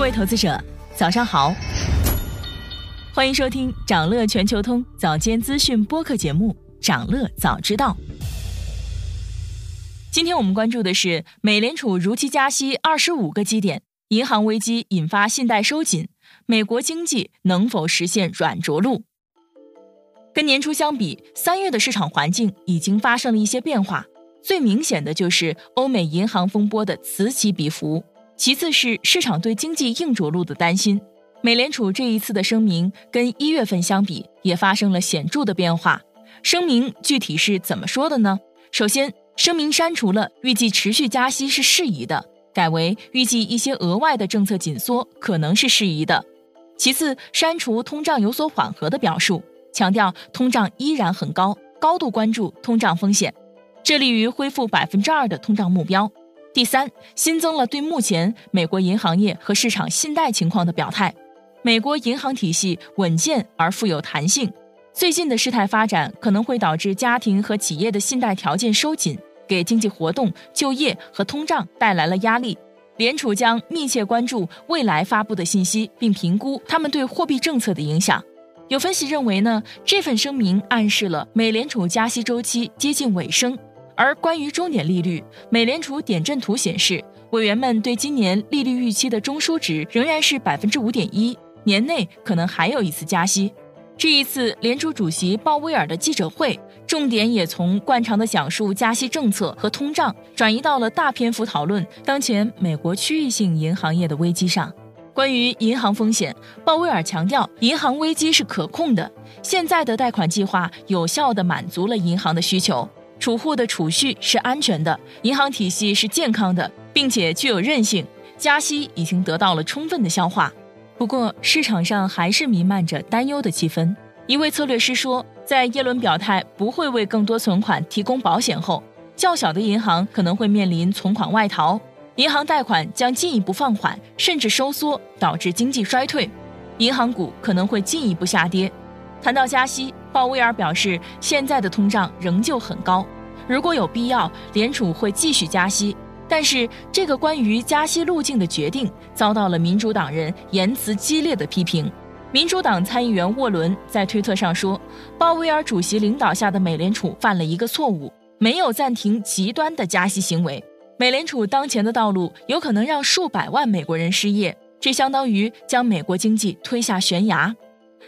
各位投资者，早上好，欢迎收听长乐全球通早间资讯播客节目《长乐早知道》。今天我们关注的是美联储如期加息二十五个基点，银行危机引发信贷收紧，美国经济能否实现软着陆？跟年初相比，三月的市场环境已经发生了一些变化。最明显的就是欧美银行风波的此起彼伏，其次是市场对经济硬着陆的担心。美联储这一次的声明跟一月份相比，也发生了显著的变化。声明具体是怎么说的呢？首先，声明删除了预计持续加息是适宜的，改为预计一些额外的政策紧缩可能是适宜的。其次，删除通胀有所缓和的表述，强调通胀依然很高，高度关注通胀风险。致力于恢复百分之二的通胀目标。第三，新增了对目前美国银行业和市场信贷情况的表态。美国银行体系稳健而富有弹性，最近的事态发展可能会导致家庭和企业的信贷条件收紧，给经济活动、就业和通胀带来了压力。联储将密切关注未来发布的信息，并评估他们对货币政策的影响。有分析认为呢，这份声明暗示了美联储加息周期接近尾声。而关于终点利率，美联储点阵图显示，委员们对今年利率预期的中枢值仍然是百分之五点一，年内可能还有一次加息。这一次联储主席鲍威尔的记者会，重点也从惯常的讲述加息政策和通胀，转移到了大篇幅讨论当前美国区域性银行业的危机上。关于银行风险，鲍威尔强调，银行危机是可控的，现在的贷款计划有效地满足了银行的需求。储户的储蓄是安全的，银行体系是健康的，并且具有韧性。加息已经得到了充分的消化。不过，市场上还是弥漫着担忧的气氛。一位策略师说，在耶伦表态不会为更多存款提供保险后，较小的银行可能会面临存款外逃，银行贷款将进一步放缓甚至收缩，导致经济衰退，银行股可能会进一步下跌。谈到加息。鲍威尔表示，现在的通胀仍旧很高，如果有必要，联储会继续加息。但是，这个关于加息路径的决定遭到了民主党人言辞激烈的批评。民主党参议员沃伦在推特上说，鲍威尔主席领导下的美联储犯了一个错误，没有暂停极端的加息行为。美联储当前的道路有可能让数百万美国人失业，这相当于将美国经济推下悬崖。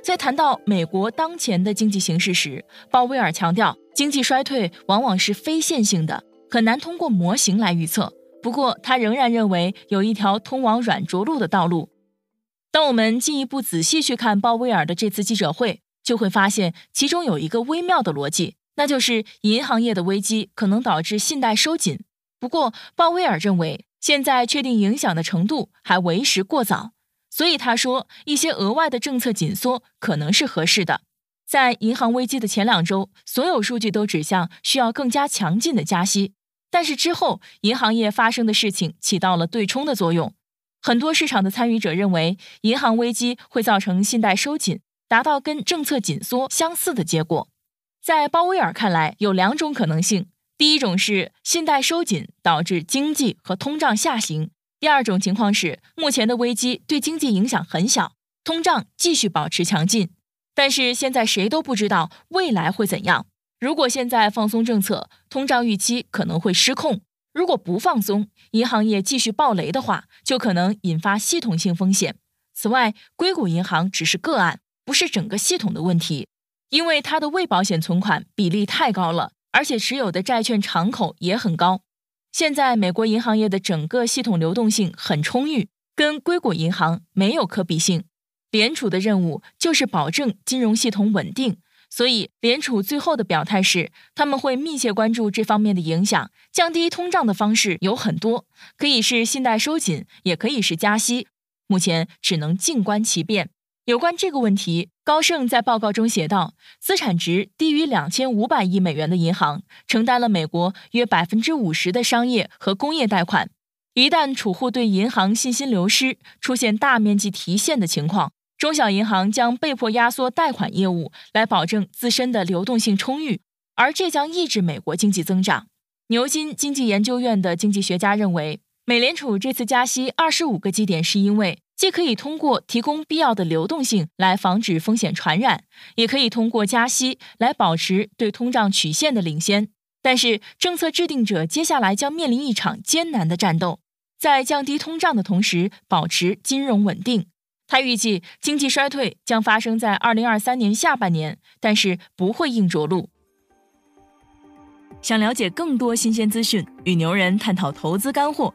在谈到美国当前的经济形势时，鲍威尔强调，经济衰退往往是非线性的，很难通过模型来预测。不过，他仍然认为有一条通往软着陆的道路。当我们进一步仔细去看鲍威尔的这次记者会，就会发现其中有一个微妙的逻辑，那就是银行业的危机可能导致信贷收紧。不过，鲍威尔认为，现在确定影响的程度还为时过早。所以他说，一些额外的政策紧缩可能是合适的。在银行危机的前两周，所有数据都指向需要更加强劲的加息。但是之后，银行业发生的事情起到了对冲的作用。很多市场的参与者认为，银行危机会造成信贷收紧，达到跟政策紧缩相似的结果。在鲍威尔看来，有两种可能性：第一种是信贷收紧导致经济和通胀下行。第二种情况是，目前的危机对经济影响很小，通胀继续保持强劲。但是现在谁都不知道未来会怎样。如果现在放松政策，通胀预期可能会失控；如果不放松，银行业继续暴雷的话，就可能引发系统性风险。此外，硅谷银行只是个案，不是整个系统的问题，因为它的未保险存款比例太高了，而且持有的债券敞口也很高。现在美国银行业的整个系统流动性很充裕，跟硅谷银行没有可比性。联储的任务就是保证金融系统稳定，所以联储最后的表态是，他们会密切关注这方面的影响。降低通胀的方式有很多，可以是信贷收紧，也可以是加息。目前只能静观其变。有关这个问题，高盛在报告中写道：“资产值低于两千五百亿美元的银行承担了美国约百分之五十的商业和工业贷款。一旦储户对银行信心流失，出现大面积提现的情况，中小银行将被迫压缩贷款业务来保证自身的流动性充裕，而这将抑制美国经济增长。”牛津经济研究院的经济学家认为，美联储这次加息二十五个基点，是因为。既可以通过提供必要的流动性来防止风险传染，也可以通过加息来保持对通胀曲线的领先。但是，政策制定者接下来将面临一场艰难的战斗，在降低通胀的同时保持金融稳定。他预计经济衰退将发生在二零二三年下半年，但是不会硬着陆。想了解更多新鲜资讯，与牛人探讨投资干货。